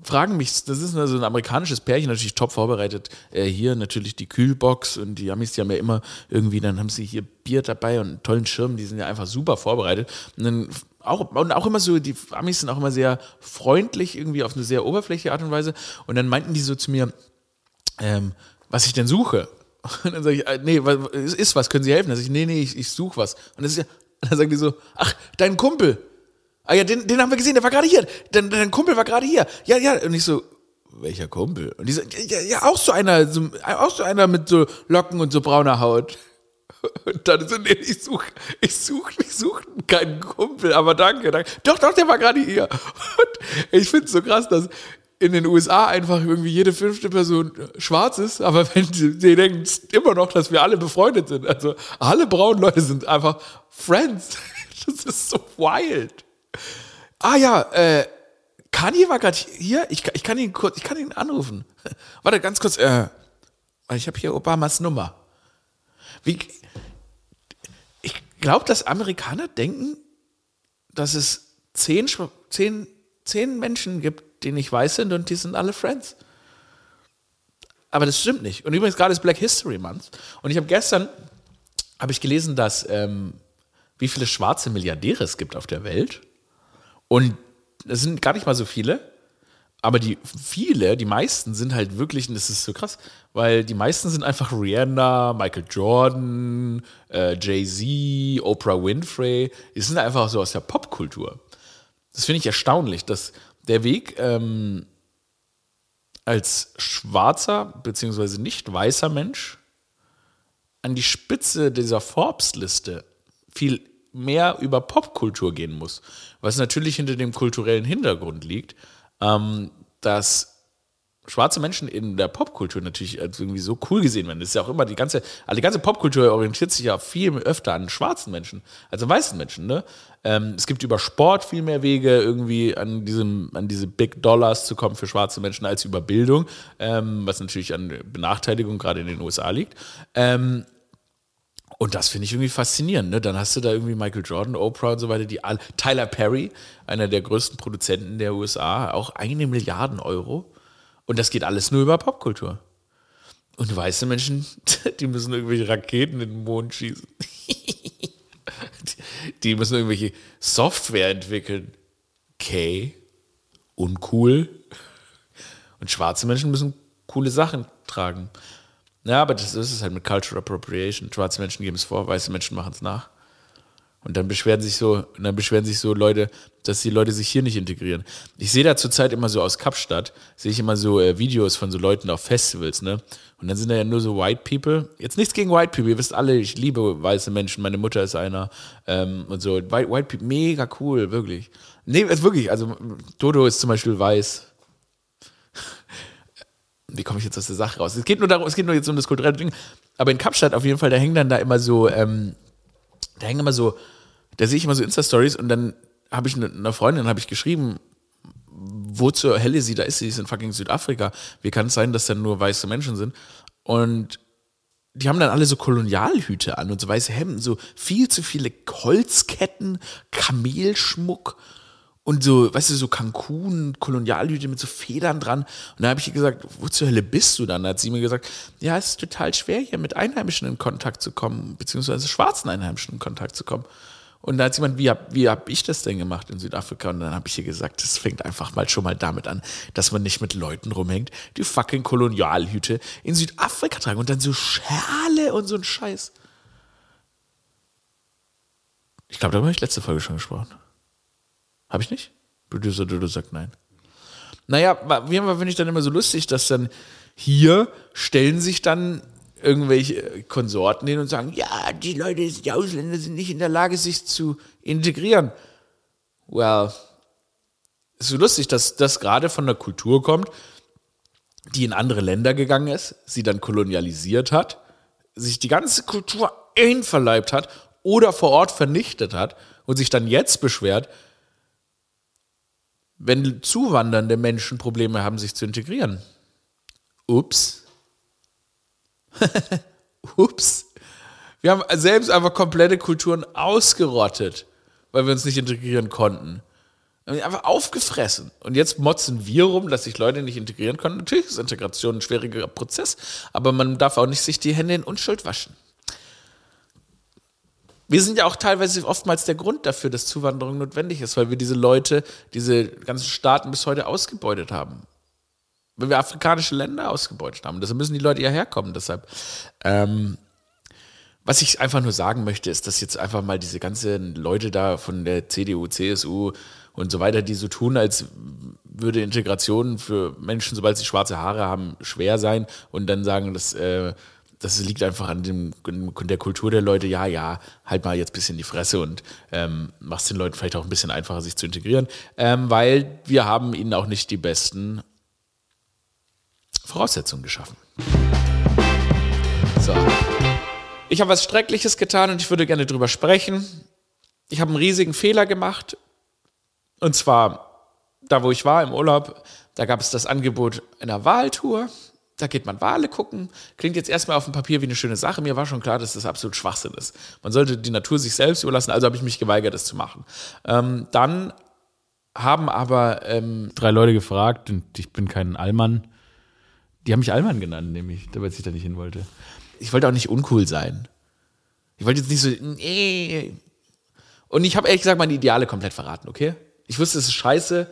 Speaker 1: fragen mich, das ist also ein amerikanisches Pärchen, natürlich top vorbereitet. Äh, hier natürlich die Kühlbox und die Amis, die haben ja immer irgendwie, dann haben sie hier Bier dabei und einen tollen Schirm, die sind ja einfach super vorbereitet. Und dann auch, und auch immer so, die Amis sind auch immer sehr freundlich, irgendwie auf eine sehr oberflächliche Art und Weise. Und dann meinten die so zu mir, ähm, was ich denn suche. Und dann sage ich, äh, nee, was, ist was, können Sie helfen? Dann sage ich, nee, nee, ich, ich suche was. Und das ist ja, dann sagen die so, ach, dein Kumpel. Ah ja, den, den haben wir gesehen, der war gerade hier. Dein, dein Kumpel war gerade hier. Ja, ja. Und ich so, welcher Kumpel? Und die so, ja, ja, auch so einer, so, auch so einer mit so Locken und so brauner Haut. Und dann so, nee, ich suche ich such, ich such keinen Kumpel, aber danke, danke. Doch, doch, der war gerade hier. Und ich finde es so krass, dass in den USA einfach irgendwie jede fünfte Person schwarz ist, aber wenn die, die denken immer noch, dass wir alle befreundet sind. Also alle braunen Leute sind einfach Friends. Das ist so wild. Ah ja, äh, Kanye war gerade hier. Ich, ich kann ihn kurz, ich kann ihn anrufen. Warte, ganz kurz. Äh, ich habe hier Obamas Nummer. Wie, ich glaube, dass Amerikaner denken, dass es zehn, zehn, zehn Menschen gibt, die nicht weiß sind und die sind alle Friends. Aber das stimmt nicht. Und übrigens gerade ist Black History Month. Und ich habe gestern habe ich gelesen, dass ähm, wie viele schwarze Milliardäre es gibt auf der Welt. Und es sind gar nicht mal so viele. Aber die viele, die meisten sind halt wirklich, und das ist so krass, weil die meisten sind einfach Rihanna, Michael Jordan, äh, Jay-Z, Oprah Winfrey. Die sind einfach so aus der Popkultur. Das finde ich erstaunlich, dass der Weg ähm, als schwarzer bzw. nicht weißer Mensch an die Spitze dieser Forbes-Liste viel mehr über Popkultur gehen muss. Was natürlich hinter dem kulturellen Hintergrund liegt, ähm, dass schwarze Menschen in der Popkultur natürlich als irgendwie so cool gesehen werden. Das ist ja auch immer die ganze, also die ganze Popkultur orientiert sich ja viel öfter an schwarzen Menschen, also weißen Menschen. Ne? Ähm, es gibt über Sport viel mehr Wege, irgendwie an, diesem, an diese Big Dollars zu kommen für schwarze Menschen als über Bildung, ähm, was natürlich an Benachteiligung gerade in den USA liegt. Ähm, und das finde ich irgendwie faszinierend. Ne? Dann hast du da irgendwie Michael Jordan, Oprah und so weiter, die alle, Tyler Perry, einer der größten Produzenten der USA, auch eine Milliarde Euro. Und das geht alles nur über Popkultur. Und weiße Menschen, die müssen irgendwelche Raketen in den Mond schießen. die müssen irgendwelche Software entwickeln. Okay. Uncool. Und schwarze Menschen müssen coole Sachen tragen. Ja, aber das ist es halt mit Cultural Appropriation. Schwarze Menschen geben es vor, weiße Menschen machen es nach. Und dann beschweren sich so, dann beschweren sich so Leute, dass die Leute sich hier nicht integrieren. Ich sehe da zurzeit immer so aus Kapstadt, sehe ich immer so äh, Videos von so Leuten auf Festivals, ne? Und dann sind da ja nur so White People. Jetzt nichts gegen White People, ihr wisst alle, ich liebe weiße Menschen, meine Mutter ist einer ähm, und so. White, White People, mega cool, wirklich. Nee, ist wirklich, also Dodo ist zum Beispiel weiß. Wie komme ich jetzt aus der Sache raus? Es geht nur darum, es geht nur jetzt um das kulturelle Ding. Aber in Kapstadt auf jeden Fall, da hängen dann da immer so, ähm, da hängen immer so, da sehe ich immer so Insta-Stories und dann habe ich einer Freundin habe ich geschrieben, wo zur Hölle sie da ist. Sie ist in fucking Südafrika. Wie kann es sein, dass da nur weiße Menschen sind? Und die haben dann alle so Kolonialhüte an und so weiße Hemden, so viel zu viele Holzketten, Kamelschmuck und so, weißt du, so Cancun, Kolonialhüte mit so Federn dran. Und da habe ich ihr gesagt, wo zur Hölle bist du dann? Da hat sie mir gesagt, ja, es ist total schwer, hier mit Einheimischen in Kontakt zu kommen, beziehungsweise schwarzen Einheimischen in Kontakt zu kommen. Und da hat jemand, wie habe wie hab ich das denn gemacht in Südafrika? Und dann habe ich ihr gesagt, das fängt einfach mal schon mal damit an, dass man nicht mit Leuten rumhängt, die fucking Kolonialhüte in Südafrika tragen und dann so Schale und so ein Scheiß. Ich glaube, darüber habe ich letzte Folge schon gesprochen. Habe ich nicht? Producer Dodo sagt nein. Naja, wie finde ich dann immer so lustig, dass dann hier stellen sich dann irgendwelche Konsorten hin und sagen, ja, die Leute, die Ausländer sind nicht in der Lage, sich zu integrieren. Well, ist so lustig, dass das gerade von der Kultur kommt, die in andere Länder gegangen ist, sie dann kolonialisiert hat, sich die ganze Kultur einverleibt hat oder vor Ort vernichtet hat und sich dann jetzt beschwert, wenn zuwandernde Menschen Probleme haben, sich zu integrieren. Ups. Ups. Wir haben selbst einfach komplette Kulturen ausgerottet, weil wir uns nicht integrieren konnten. Wir haben einfach aufgefressen. Und jetzt motzen wir rum, dass sich Leute nicht integrieren können. Natürlich ist Integration ein schwieriger Prozess, aber man darf auch nicht sich die Hände in Unschuld waschen. Wir sind ja auch teilweise oftmals der Grund dafür, dass Zuwanderung notwendig ist, weil wir diese Leute, diese ganzen Staaten bis heute ausgebeutet haben. Weil wir afrikanische Länder ausgebeutet haben. Deshalb müssen die Leute ja herkommen. Deshalb, ähm, was ich einfach nur sagen möchte, ist, dass jetzt einfach mal diese ganzen Leute da von der CDU, CSU und so weiter, die so tun, als würde Integration für Menschen, sobald sie schwarze Haare haben, schwer sein und dann sagen, dass äh, das liegt einfach an dem, der Kultur der Leute, ja, ja, halt mal jetzt ein bisschen die Fresse und ähm, machst den Leuten vielleicht auch ein bisschen einfacher, sich zu integrieren, ähm, weil wir haben ihnen auch nicht die besten Voraussetzungen geschaffen. So. Ich habe was Schreckliches getan und ich würde gerne drüber sprechen. Ich habe einen riesigen Fehler gemacht. Und zwar, da wo ich war im Urlaub, da gab es das Angebot einer Wahltour da geht man Wale gucken. Klingt jetzt erstmal auf dem Papier wie eine schöne Sache. Mir war schon klar, dass das absolut Schwachsinn ist. Man sollte die Natur sich selbst überlassen, also habe ich mich geweigert, das zu machen. Ähm, dann haben aber ähm, drei Leute gefragt, und ich bin kein Allmann. Die haben mich Allmann genannt, nämlich, weil ich da nicht hin wollte. Ich wollte auch nicht uncool sein. Ich wollte jetzt nicht so, nee. Und ich habe ehrlich gesagt meine Ideale komplett verraten, okay? Ich wusste, es ist scheiße.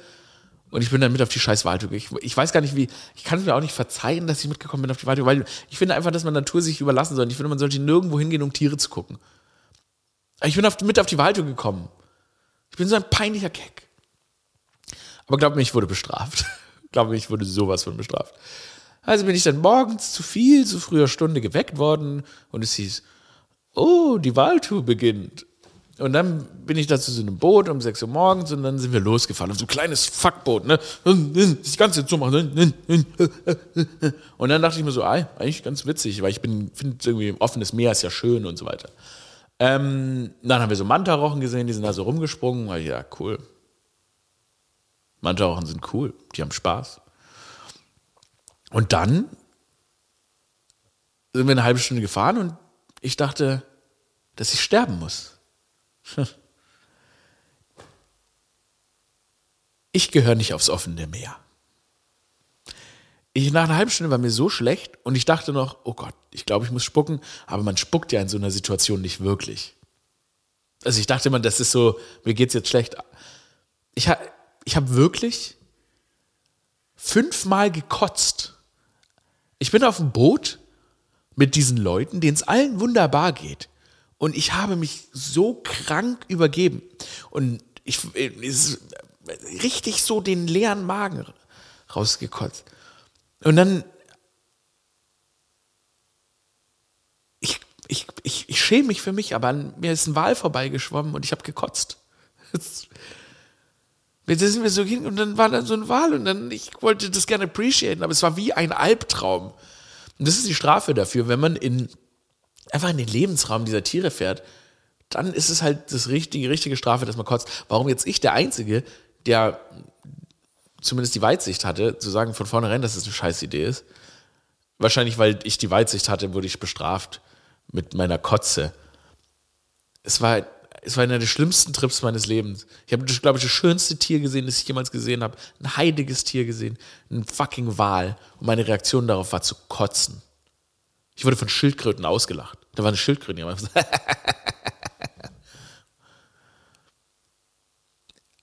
Speaker 1: Und ich bin dann mit auf die scheiß Waldtour. Ich, ich weiß gar nicht, wie, ich kann es mir auch nicht verzeihen, dass ich mitgekommen bin auf die Waldtour, weil ich finde einfach, dass man Natur sich überlassen soll. Ich finde, man sollte nirgendwo hingehen, um Tiere zu gucken. Ich bin auf, mit auf die Waldtour gekommen. Ich bin so ein peinlicher Keck. Aber glaub mir, ich wurde bestraft. glaub mir, ich wurde sowas von bestraft. Also bin ich dann morgens zu viel, zu früher Stunde geweckt worden und es hieß, oh, die Wahltour beginnt. Und dann bin ich da zu so einem Boot um 6 Uhr morgens und dann sind wir losgefahren. Auf so ein kleines Fuckboot, ne? Das Ganze zu machen. Und dann dachte ich mir so, ey, eigentlich ganz witzig, weil ich finde irgendwie offenes Meer ist ja schön und so weiter. Ähm, dann haben wir so Mantarochen gesehen, die sind da so rumgesprungen. Ja, cool. Mantarochen sind cool, die haben Spaß. Und dann sind wir eine halbe Stunde gefahren und ich dachte, dass ich sterben muss. Ich gehöre nicht aufs offene Meer. Ich, nach einer halben Stunde war mir so schlecht und ich dachte noch, oh Gott, ich glaube, ich muss spucken, aber man spuckt ja in so einer Situation nicht wirklich. Also ich dachte immer, das ist so, mir geht es jetzt schlecht. Ich, ha, ich habe wirklich fünfmal gekotzt. Ich bin auf dem Boot mit diesen Leuten, denen es allen wunderbar geht. Und ich habe mich so krank übergeben. Und ich ist richtig so den leeren Magen rausgekotzt. Und dann ich, ich, ich, ich schäme mich für mich, aber an mir ist ein Wal vorbeigeschwommen und ich habe gekotzt. Jetzt sind wir so hin und dann war da so ein Wal und dann, ich wollte das gerne appreciaten, aber es war wie ein Albtraum. Und das ist die Strafe dafür, wenn man in einfach in den Lebensraum dieser Tiere fährt, dann ist es halt das richtige, richtige Strafe, dass man kotzt. Warum jetzt ich der Einzige, der zumindest die Weitsicht hatte, zu sagen von vornherein, dass es eine scheiß Idee ist. Wahrscheinlich, weil ich die Weitsicht hatte, wurde ich bestraft mit meiner Kotze. Es war, es war einer der schlimmsten Trips meines Lebens. Ich habe, glaube ich, das schönste Tier gesehen, das ich jemals gesehen habe. Ein heiliges Tier gesehen. Ein fucking Wal. Und meine Reaktion darauf war zu kotzen. Ich wurde von Schildkröten ausgelacht. Da war eine Schildkröte.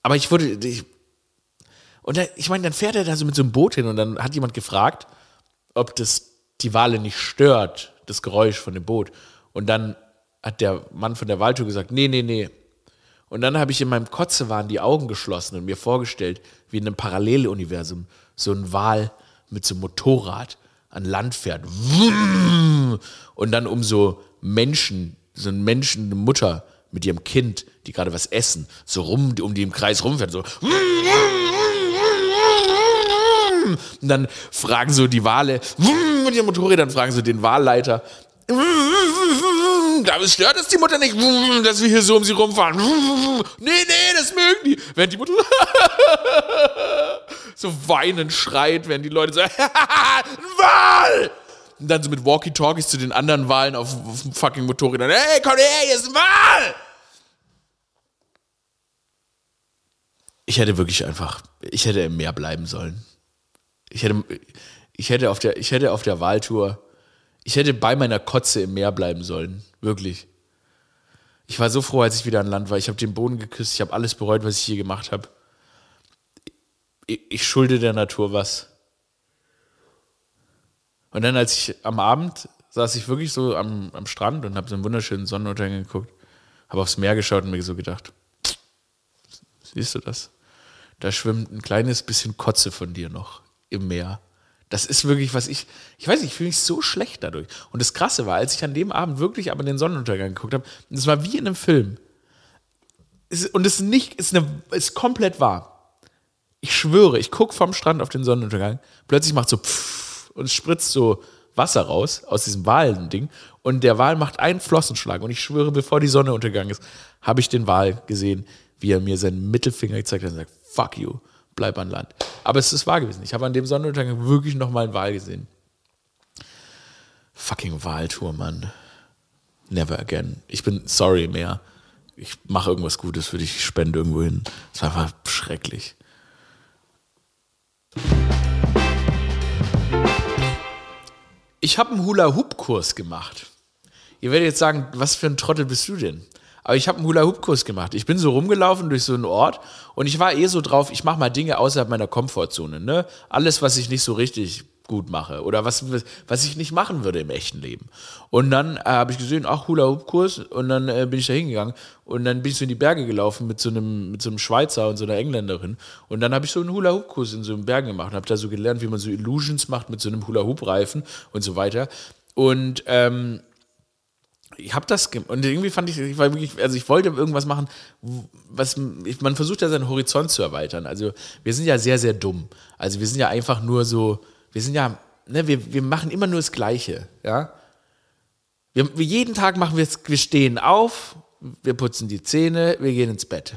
Speaker 1: Aber ich wurde. Ich, und da, ich meine, dann fährt er da so mit so einem Boot hin und dann hat jemand gefragt, ob das die Wale nicht stört, das Geräusch von dem Boot. Und dann hat der Mann von der Waldtour gesagt, nee, nee, nee. Und dann habe ich in meinem Kotzewahn die Augen geschlossen und mir vorgestellt, wie in einem Paralleluniversum so ein Wal mit so einem Motorrad an Land fährt. Und dann um so Menschen, so ein Menschen, eine Mutter mit ihrem Kind, die gerade was essen, so rum, um die im Kreis rumfährt, so. Und dann fragen so die Wale mit ihren Motorrädern, fragen so den Wahlleiter, es stört es die Mutter nicht, dass wir hier so um sie rumfahren. Nee, nee, das mögen die. Während die Mutter so weinend schreit, wenn die Leute sagen, ein Wal! und dann so mit Walkie-Talkies zu den anderen Wahlen auf, auf dem fucking Motorrädern. Hey, komm her, hier ist ein Wal! Ich hätte wirklich einfach, ich hätte im Meer bleiben sollen. Ich hätte, ich hätte auf der, ich hätte auf der Wahltour, ich hätte bei meiner Kotze im Meer bleiben sollen. Wirklich. Ich war so froh, als ich wieder an Land war. Ich habe den Boden geküsst, ich habe alles bereut, was ich hier gemacht habe. Ich, ich schulde der Natur was. Und dann, als ich am Abend saß ich wirklich so am, am Strand und habe so einen wunderschönen Sonnenuntergang geguckt, habe aufs Meer geschaut und mir so gedacht, siehst du das? Da schwimmt ein kleines bisschen Kotze von dir noch im Meer. Das ist wirklich, was ich, ich weiß nicht, ich fühle mich so schlecht dadurch. Und das Krasse war, als ich an dem Abend wirklich aber den Sonnenuntergang geguckt habe, das war wie in einem Film. und es ist nicht, ist, eine, ist komplett wahr. Ich schwöre, ich gucke vom Strand auf den Sonnenuntergang, plötzlich macht so pfff und es spritzt so Wasser raus aus diesem Wal-Ding und der Wal macht einen Flossenschlag und ich schwöre, bevor die Sonne untergegangen ist, habe ich den Wal gesehen, wie er mir seinen Mittelfinger gezeigt hat und sagt, fuck you bleib an Land. Aber es ist wahr gewesen. Ich habe an dem Sonnenuntergang wirklich nochmal einen Wal gesehen. Fucking Wahltour, Mann. Never again. Ich bin sorry mehr. Ich mache irgendwas Gutes für dich, ich spende irgendwo hin. Es war einfach schrecklich. Ich habe einen Hula-Hoop-Kurs gemacht. Ihr werdet jetzt sagen, was für ein Trottel bist du denn? Aber ich habe einen Hula-Hoop-Kurs gemacht. Ich bin so rumgelaufen durch so einen Ort und ich war eh so drauf, ich mache mal Dinge außerhalb meiner Komfortzone. Ne? Alles, was ich nicht so richtig gut mache oder was, was ich nicht machen würde im echten Leben. Und dann äh, habe ich gesehen, ach, Hula-Hoop-Kurs und dann äh, bin ich da hingegangen und dann bin ich so in die Berge gelaufen mit so einem, mit so einem Schweizer und so einer Engländerin und dann habe ich so einen Hula-Hoop-Kurs in so einem Bergen gemacht und habe da so gelernt, wie man so Illusions macht mit so einem Hula-Hoop-Reifen und so weiter. Und ähm, ich habe das und irgendwie fand ich, ich wirklich, also ich wollte irgendwas machen, was man versucht ja seinen Horizont zu erweitern. Also wir sind ja sehr sehr dumm. Also wir sind ja einfach nur so, wir sind ja, ne, wir, wir machen immer nur das Gleiche, ja. Wir, wir jeden Tag machen wir es, wir stehen auf, wir putzen die Zähne, wir gehen ins Bett.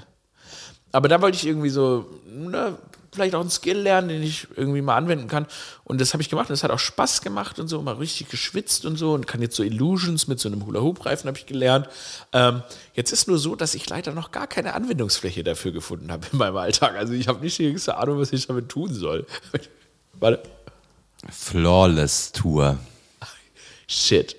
Speaker 1: Aber da wollte ich irgendwie so, ne, vielleicht auch einen Skill lernen, den ich irgendwie mal anwenden kann. Und das habe ich gemacht und es hat auch Spaß gemacht und so, mal richtig geschwitzt und so und kann jetzt so Illusions mit so einem Hula-Hoop-Reifen habe ich gelernt. Ähm, jetzt ist nur so, dass ich leider noch gar keine Anwendungsfläche dafür gefunden habe in meinem Alltag. Also ich habe nicht die geringste Ahnung, was ich damit tun soll. Warte.
Speaker 2: Flawless Tour.
Speaker 1: Shit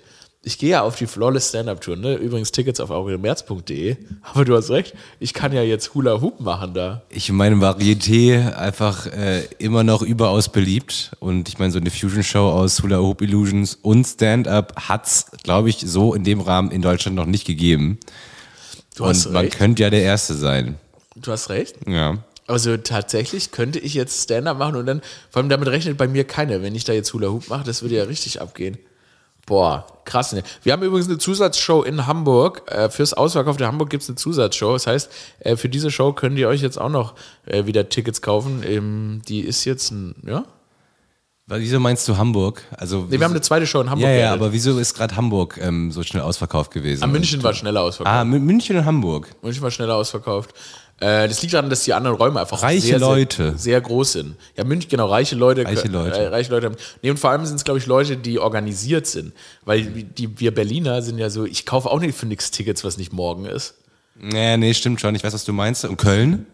Speaker 1: ich gehe ja auf die Flawless Stand-Up-Tour, ne? Übrigens Tickets auf aurelmerz.de. Aber du hast recht, ich kann ja jetzt Hula Hoop machen da.
Speaker 2: Ich meine, Varieté einfach äh, immer noch überaus beliebt. Und ich meine, so eine Fusion-Show aus Hula Hoop Illusions und Stand-Up hat's, glaube ich, so in dem Rahmen in Deutschland noch nicht gegeben. Du hast und man recht. könnte ja der Erste sein.
Speaker 1: Du hast recht.
Speaker 2: Ja.
Speaker 1: Also tatsächlich könnte ich jetzt Stand-Up machen und dann, vor allem damit rechnet bei mir keiner, wenn ich da jetzt Hula Hoop mache, das würde ja richtig abgehen. Boah, krass. Ne? Wir haben übrigens eine Zusatzshow in Hamburg. Äh, fürs Ausverkauf der Hamburg gibt es eine Zusatzshow. Das heißt, äh, für diese Show könnt ihr euch jetzt auch noch äh, wieder Tickets kaufen. Ähm, die ist jetzt ein, ja?
Speaker 2: Wieso meinst du Hamburg? Also,
Speaker 1: nee, wir haben eine zweite Show in Hamburg.
Speaker 2: Ja, ja, aber wieso ist gerade Hamburg ähm, so schnell ausverkauft gewesen?
Speaker 1: Ah, München war schneller ausverkauft.
Speaker 2: Ah, München und Hamburg.
Speaker 1: München war schneller ausverkauft. Äh, das liegt daran, dass die anderen Räume einfach
Speaker 2: reiche
Speaker 1: sehr,
Speaker 2: Leute.
Speaker 1: Sehr, sehr, groß sind. Ja, München, genau, reiche Leute.
Speaker 2: Reiche Leute.
Speaker 1: Äh, reiche Leute. Nee, und vor allem sind es, glaube ich, Leute, die organisiert sind. Weil die, wir Berliner sind ja so, ich kaufe auch nicht für nichts Tickets, was nicht morgen ist.
Speaker 2: Nee, nee, stimmt schon. Ich weiß, was du meinst. Und Köln?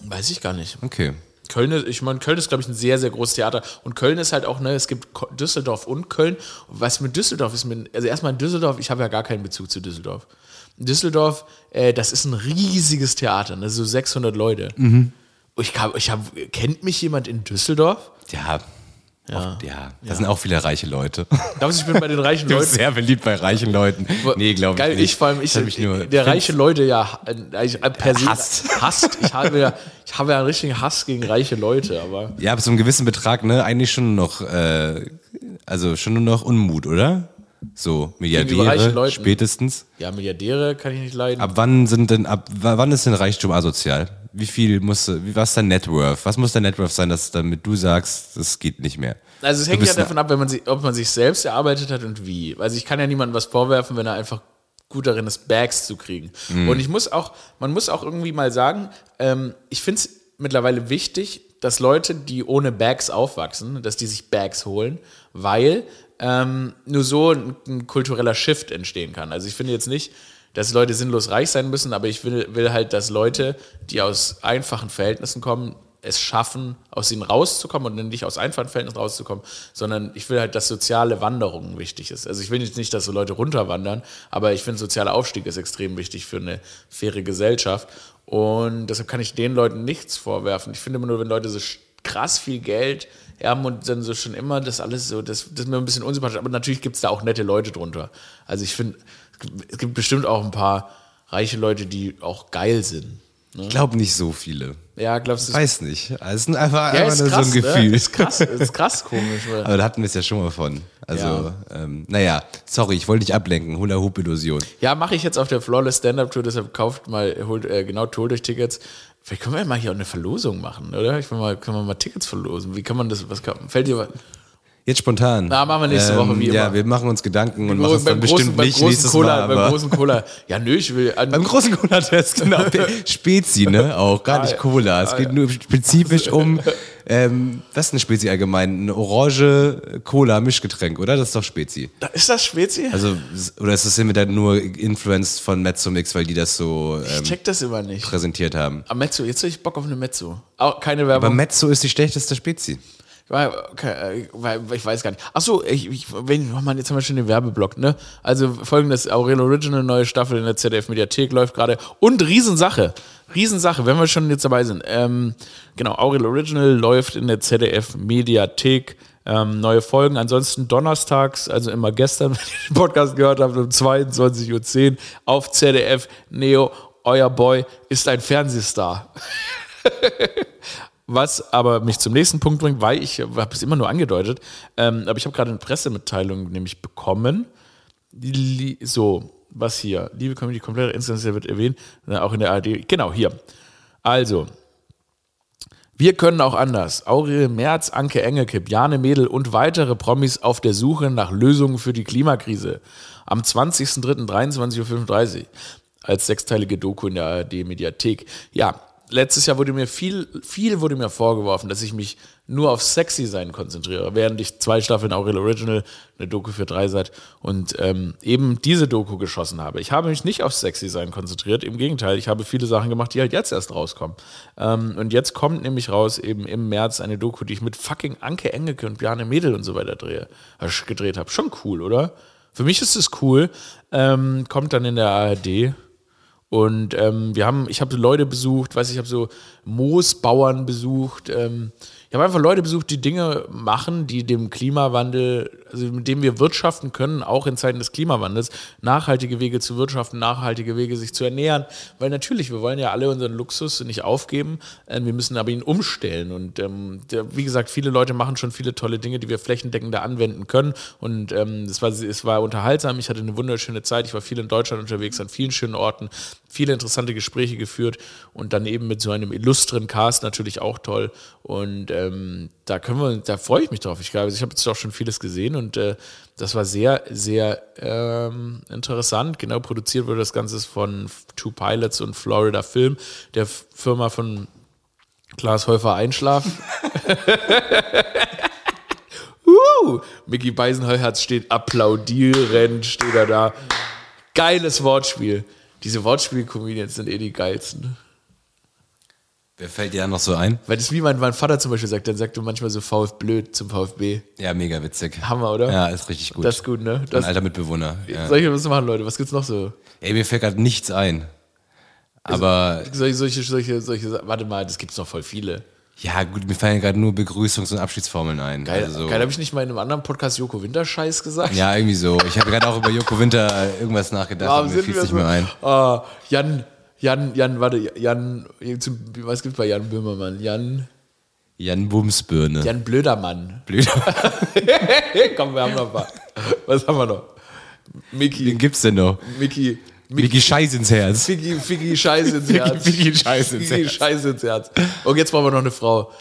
Speaker 1: Weiß ich gar nicht.
Speaker 2: Okay.
Speaker 1: Köln, ist, ich meine, Köln ist, glaube ich, ein sehr, sehr großes Theater. Und Köln ist halt auch, ne, es gibt Düsseldorf und Köln. Was mit Düsseldorf ist, mit, also erstmal in Düsseldorf, ich habe ja gar keinen Bezug zu Düsseldorf. Düsseldorf, äh, das ist ein riesiges Theater, ne? so 600 Leute. Mhm. Ich, hab, ich hab, kennt mich jemand in Düsseldorf?
Speaker 2: Ja. Ja, Oft, ja. da ja. sind auch viele reiche Leute.
Speaker 1: Glaubst du, ich bin bei den reichen Leuten?
Speaker 2: sehr beliebt bei reichen Leuten.
Speaker 1: Nee, glaube ich nicht. ich vor allem, ich, ich nur der reiche Leute ja äh, per se hasst. hasst. Ich habe ja, ich habe ja einen richtigen Hass gegen reiche Leute, aber.
Speaker 2: Ja, bis zu einem gewissen Betrag, ne, eigentlich schon noch, äh, also schon nur noch Unmut, oder? So, Milliardäre spätestens.
Speaker 1: Ja, Milliardäre kann ich nicht leiden.
Speaker 2: Ab wann sind denn, ab wann ist denn Reichtum asozial? Wie viel muss, wie, was ist dein Networth? Was muss dein Networth sein, dass damit du sagst, das geht nicht mehr?
Speaker 1: Also es hängt ja davon ab, wenn man sich, ob man sich selbst erarbeitet hat und wie. Also ich kann ja niemandem was vorwerfen, wenn er einfach gut darin ist, Bags zu kriegen. Mhm. Und ich muss auch, man muss auch irgendwie mal sagen, ähm, ich finde es mittlerweile wichtig, dass Leute, die ohne Bags aufwachsen, dass die sich Bags holen, weil ähm, nur so ein, ein kultureller Shift entstehen kann. Also ich finde jetzt nicht, dass Leute sinnlos reich sein müssen, aber ich will, will halt, dass Leute, die aus einfachen Verhältnissen kommen, es schaffen, aus ihnen rauszukommen und nicht aus einfachen Verhältnissen rauszukommen, sondern ich will halt, dass soziale Wanderung wichtig ist. Also ich will jetzt nicht, dass so Leute runterwandern, aber ich finde, sozialer Aufstieg ist extrem wichtig für eine faire Gesellschaft und deshalb kann ich den Leuten nichts vorwerfen. Ich finde immer nur, wenn Leute so krass viel Geld haben und dann so schon immer das alles so, das, das ist mir ein bisschen unsympathisch, aber natürlich gibt es da auch nette Leute drunter. Also ich finde, es gibt bestimmt auch ein paar reiche Leute, die auch geil sind.
Speaker 2: Ich glaube nicht so viele.
Speaker 1: Ja, glaubst du?
Speaker 2: Weiß nicht. Also es ist einfach,
Speaker 1: Ja,
Speaker 2: einfach
Speaker 1: ist
Speaker 2: nur
Speaker 1: krass,
Speaker 2: so ein Gefühl.
Speaker 1: Ne? Ist krass, ist krass komisch.
Speaker 2: Aber da hatten wir es ja schon mal von. Also,
Speaker 1: Ja.
Speaker 2: ähm, naja, sorry, ich wollte dich ablenken. Hula Hoop Illusion.
Speaker 1: ja, mache ich jetzt auf der Flawless Stand-Up Tour, deshalb kauft mal, holt äh, genau Tour durch Tickets. Vielleicht können wir ja mal hier auch eine Verlosung machen, oder? Ich will mal, können wir mal Tickets verlosen. Wie kann man das, was kann, fällt dir was?
Speaker 2: Jetzt spontan. Ähm,
Speaker 1: Na, machen wir nächste Woche, wie
Speaker 2: Ja,
Speaker 1: immer.
Speaker 2: wir machen uns Gedanken und machen es dann
Speaker 1: großen,
Speaker 2: bestimmt nicht
Speaker 1: großen
Speaker 2: nächstes
Speaker 1: Cola,
Speaker 2: Mal.
Speaker 1: beim
Speaker 2: Aber
Speaker 1: großen Cola. Ja, nö, ich will.
Speaker 2: beim großen Cola-Test, genau. Spezi, ne? Auch, gar nicht
Speaker 1: Ah,
Speaker 2: Cola. Es geht nur spezifisch um, ähm, was ist eine Spezi allgemein? Eine orange Cola-Mischgetränk, oder? Das ist doch Spezi.
Speaker 1: Ist das Spezi?
Speaker 2: Also, oder ist das hier mit der nur influenced von Mezzomix, weil die das so
Speaker 1: ich
Speaker 2: ähm,
Speaker 1: check das immer nicht.
Speaker 2: präsentiert haben?
Speaker 1: Ah, Mezzo, jetzt hab ich Bock auf eine Mezzo. Auch keine Werbung.
Speaker 2: Aber Mezzo ist die schlechteste Spezi.
Speaker 1: Okay, äh, ich weiß gar nicht. Achso, ich, ich, wenn, oh Mann, jetzt haben wir schon den Werbeblock, ne? Also folgendes, Aurel Original, neue Staffel in der ZDF-Mediathek läuft gerade. Und Riesensache, Riesensache, wenn wir schon jetzt dabei sind. Ähm, genau, Aurel Original läuft in der ZDF-Mediathek. Ähm, neue Folgen. Ansonsten donnerstags, also immer gestern, wenn ihr den Podcast gehört habt, um 22.10 Uhr auf ZDF Neo. Euer Boy ist ein Fernsehstar. Was aber mich zum nächsten Punkt bringt, weil ich habe es immer nur angedeutet, ähm, aber ich habe gerade eine Pressemitteilung nämlich bekommen. So, was hier? Liebe Community, komplette Instanz wird erwähnt, äh, auch in der ARD. Genau, hier. Also, wir können auch anders. Aurel Merz, Anke Engelke, Bjane Mädel und weitere Promis auf der Suche nach Lösungen für die Klimakrise. Am 20.03.23.35 Uhr als sechsteilige Doku in der ARD-Mediathek. Ja, letztes Jahr wurde mir viel, viel wurde mir vorgeworfen, dass ich mich nur auf sexy sein konzentriere, während ich zwei Staffeln Aurel Original, eine Doku für Dreisat und ähm, eben diese Doku geschossen habe. Ich habe mich nicht auf sexy sein konzentriert, im Gegenteil, ich habe viele Sachen gemacht, die halt jetzt erst rauskommen. Ähm, und jetzt kommt nämlich raus, eben im März, eine Doku, die ich mit fucking Anke Engelke und Bjarne Mädel und so weiter drehe, äh, gedreht habe. Schon cool, oder? Für mich ist es cool. Ähm, kommt dann in der ARD. Und ähm, wir haben, ich habe Leute besucht, weiß ich, habe so Moosbauern besucht. Ähm, ich habe einfach Leute besucht, die Dinge machen, die dem Klimawandel, also mit dem wir wirtschaften können, auch in Zeiten des Klimawandels, nachhaltige Wege zu wirtschaften, nachhaltige Wege sich zu ernähren. Weil natürlich, wir wollen ja alle unseren Luxus nicht aufgeben, äh, wir müssen aber ihn umstellen. Und ähm, wie gesagt, viele Leute machen schon viele tolle Dinge, die wir flächendeckender anwenden können. Und ähm, es, war, es war unterhaltsam, ich hatte eine wunderschöne Zeit, ich war viel in Deutschland unterwegs, an vielen schönen Orten, viele interessante Gespräche geführt und dann eben mit so einem illustren Cast natürlich auch toll. Und ähm, da können wir, da freue ich mich drauf. Ich glaube, ich habe jetzt auch schon vieles gesehen und äh, das war sehr, sehr ähm, interessant. Genau produziert wurde das Ganze von Two Pilots und Florida Film, der Firma von Klaas Häufer Einschlaf. uh, Mickey Beisenherz steht applaudierend, steht er da. Geiles Wortspiel. Diese Wortspiel-Comedians sind eh die geilsten.
Speaker 2: Wer fällt dir da noch so ein?
Speaker 1: Weil das ist wie mein, mein Vater zum Beispiel sagt, dann sagt er manchmal so VfB blöd zum VfB.
Speaker 2: Ja, mega witzig.
Speaker 1: Hammer, oder?
Speaker 2: Ja, ist richtig gut.
Speaker 1: Das ist gut, ne?
Speaker 2: Ein
Speaker 1: Das,
Speaker 2: alter Mitbewohner. Ja.
Speaker 1: Soll ich was machen, Leute? Was gibt's noch so?
Speaker 2: Ey, mir fällt gerade nichts ein. Aber
Speaker 1: Solche, solche, solche, solche, warte mal, das gibt's noch voll viele.
Speaker 2: Ja, gut, mir fallen gerade nur Begrüßungs- und Abschiedsformeln ein.
Speaker 1: Geil,
Speaker 2: Also,
Speaker 1: geil habe ich nicht mal in einem anderen Podcast Joko Winter Scheiß gesagt?
Speaker 2: ja, irgendwie so. Ich habe gerade auch über Joko Winter irgendwas nachgedacht, aber mir fiel es nicht mehr ein.
Speaker 1: Ah, Jan, Jan, Jan, warte, Jan, was gibt's bei Jan Böhmermann? Jan,
Speaker 2: Jan Bumsbirne.
Speaker 1: Jan Blödermann.
Speaker 2: Blöd.
Speaker 1: Komm, wir haben noch ein paar. Was haben wir noch? Mickey,
Speaker 2: Wen gibt's denn noch?
Speaker 1: Mickey,
Speaker 2: Micky Scheiß ins Herz.
Speaker 1: Figgy Scheiß ins Herz.
Speaker 2: Figgy Scheiß ins Herz.
Speaker 1: Scheiß ins Herz. Und jetzt brauchen wir noch eine Frau.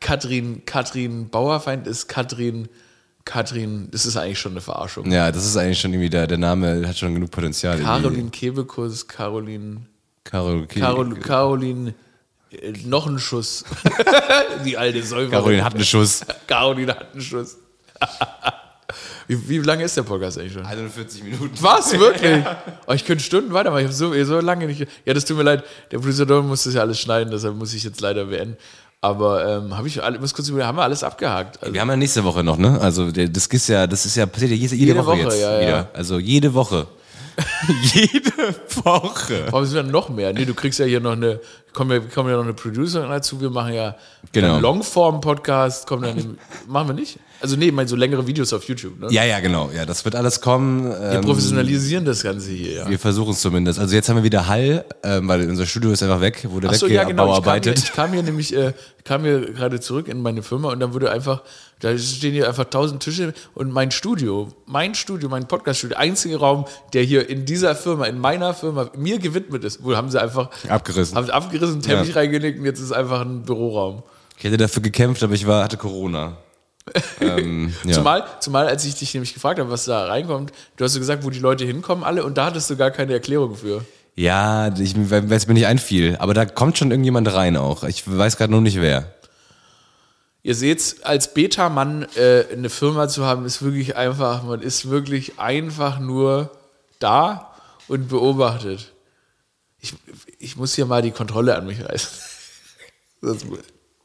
Speaker 1: Katrin, Katrin Bauerfeind ist Katrin, Katrin, das ist eigentlich schon eine Verarschung.
Speaker 2: Ja, das ist eigentlich schon irgendwie der, der Name hat schon genug Potenzial.
Speaker 1: Caroline Kebekus, Caroline,
Speaker 2: Carol,
Speaker 1: Carol, Caroline Äh, noch ein Schuss. Die alte Säuferin.
Speaker 2: Caroline hat einen Schuss.
Speaker 1: Caroline hat einen Schuss. wie, wie lange ist der Podcast eigentlich schon?
Speaker 2: 41 Minuten.
Speaker 1: Was? Wirklich? Oh, ich könnte Stunden weitermachen. Ich habe so, so lange nicht. Ja, das tut mir leid. Der Producer Don muss das ja alles schneiden, deshalb muss ich jetzt leider beenden. Aber ähm, habe ich alle, muss kurz überlegen, haben wir alles abgehakt. Also,
Speaker 2: Wir haben ja nächste Woche noch, ne? Also das ist ja, das ist ja passiert ja jede, jede,
Speaker 1: Jede
Speaker 2: Woche,
Speaker 1: Woche,
Speaker 2: jetzt
Speaker 1: ja, ja.
Speaker 2: wieder. Also jede Woche. jede Woche.
Speaker 1: warum sind wir noch mehr? Nee, du kriegst ja hier noch eine, kommen ja, kommen ja noch eine Producerin dazu. Wir machen ja
Speaker 2: Genau.
Speaker 1: einen Longform-Podcast. Machen wir nicht? Also nee, ich meine so längere Videos auf YouTube. Ne?
Speaker 2: Ja, ja, genau. Ja, das wird alles kommen.
Speaker 1: Wir
Speaker 2: Ähm,
Speaker 1: professionalisieren das Ganze hier. Ja.
Speaker 2: wir versuchen es zumindest. Also jetzt haben wir wieder Hall, ähm, weil unser Studio ist einfach weg, wurde
Speaker 1: Achso, ja, genau. Ich kam, hier,
Speaker 2: weggearbeitet.
Speaker 1: ich kam hier nämlich, äh, kam hier gerade zurück in meine Firma und dann wurde einfach, da stehen hier einfach tausend Tische und mein Studio, mein Studio, mein Podcast-Studio, der einzige Raum, der hier in dieser Firma, in meiner Firma, mir gewidmet ist. Wohl haben sie einfach
Speaker 2: Abgerissen.
Speaker 1: haben abgerissen, Teppich
Speaker 2: Ja.
Speaker 1: reingelegt und jetzt ist einfach ein Büroraum.
Speaker 2: Ich hätte dafür gekämpft, aber ich war, hatte Corona. ähm, ja.
Speaker 1: Zumal, zumal, als ich dich nämlich gefragt habe, was da reinkommt, du hast so gesagt, wo die Leute hinkommen alle und da hattest du gar keine Erklärung für.
Speaker 2: Ja, ich, weil es mir nicht einfiel. Aber da kommt schon irgendjemand rein auch. Ich weiß gerade noch nicht wer.
Speaker 1: Ihr seht, als Beta-Mann äh, eine Firma zu haben, ist wirklich einfach, man ist wirklich einfach nur da und beobachtet. Ich, ich muss hier mal die Kontrolle an mich reißen. Das,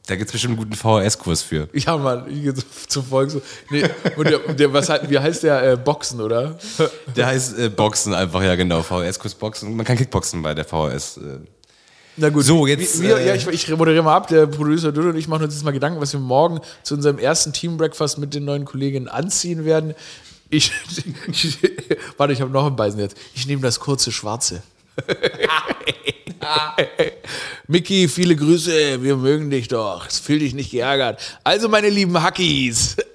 Speaker 2: Da gibt es bestimmt einen guten VHS-Kurs für.
Speaker 1: ja, Mann, ich gehe zu, zu Volk so. Nee, und der, der, was hat, wie heißt der? Äh, Boxen, oder?
Speaker 2: Der heißt äh, Boxen einfach, ja genau. VHS-Kurs Boxen. Man kann Kickboxen bei der VHS. Äh.
Speaker 1: Na gut.
Speaker 2: So, jetzt,
Speaker 1: Wir,
Speaker 2: äh,
Speaker 1: ja, ich, ich moderiere mal ab. Der Producer Dudu und ich machen uns jetzt mal Gedanken, was wir morgen zu unserem ersten Team-Breakfast mit den neuen Kolleginnen anziehen werden. Ich, ich warte, ich habe noch ein Beißen jetzt. Ich nehme das kurze Schwarze. Mickey, viele Grüße, wir mögen dich doch. Es fühl dich nicht geärgert. Also, meine lieben Hackies.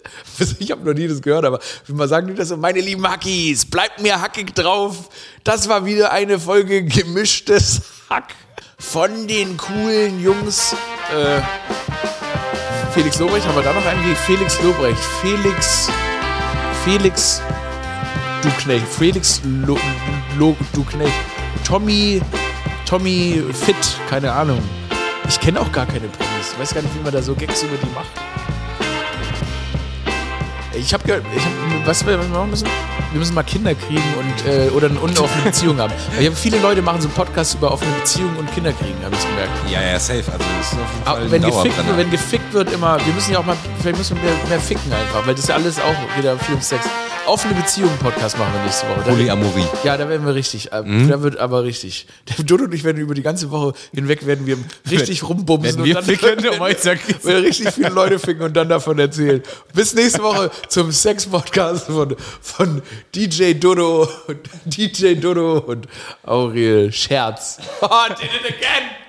Speaker 1: Ich habe noch nie das gehört, aber man sagen die das so, meine lieben Hackies, bleibt mir hackig drauf. Das war wieder eine Folge gemischtes Hack von den coolen Jungs. Äh, Felix Lobrecht, haben wir da noch einen? Wie Felix Lobrecht. Felix. Felix. Du Knecht. Felix Lo, Lo, Du Knecht. Tommy. Tommy Fit. Keine Ahnung. Ich kenne auch gar keine Promis. Ich weiß gar nicht, wie man da so Gags über die macht. Ich habe gehört, ich hab, was wir machen müssen? Wir müssen mal Kinder kriegen und äh, oder eine unoffene Beziehung haben. Ich hab, viele Leute machen so einen Podcast über offene Beziehungen und Kinder kriegen, habe ich gemerkt.
Speaker 2: Ja, ja, safe. Also das ist auf jeden
Speaker 1: Aber
Speaker 2: Fall
Speaker 1: wenn
Speaker 2: ein
Speaker 1: gefickt,
Speaker 2: Dauerbrenner.
Speaker 1: wenn gefickt wird immer, wir müssen ja auch mal, vielleicht müssen wir mehr, mehr ficken einfach, weil das ist ja alles auch wieder viel um Sex. Offene Beziehungen Podcast machen wir nächste Woche. Da-
Speaker 2: Polyamorie.
Speaker 1: ja, da werden wir richtig, äh,
Speaker 2: Mhm.
Speaker 1: da wird aber richtig. Der Dodo und ich werden über die ganze Woche hinweg werden wir richtig rumbumsen.
Speaker 2: wir
Speaker 1: und dann
Speaker 2: ficken,
Speaker 1: werden wir richtig viele Leute ficken und dann davon erzählen. Bis nächste Woche zum Sex-Podcast von, von DJ Dodo, DJ Dodo und Aurel Scherz. Oh, did it again!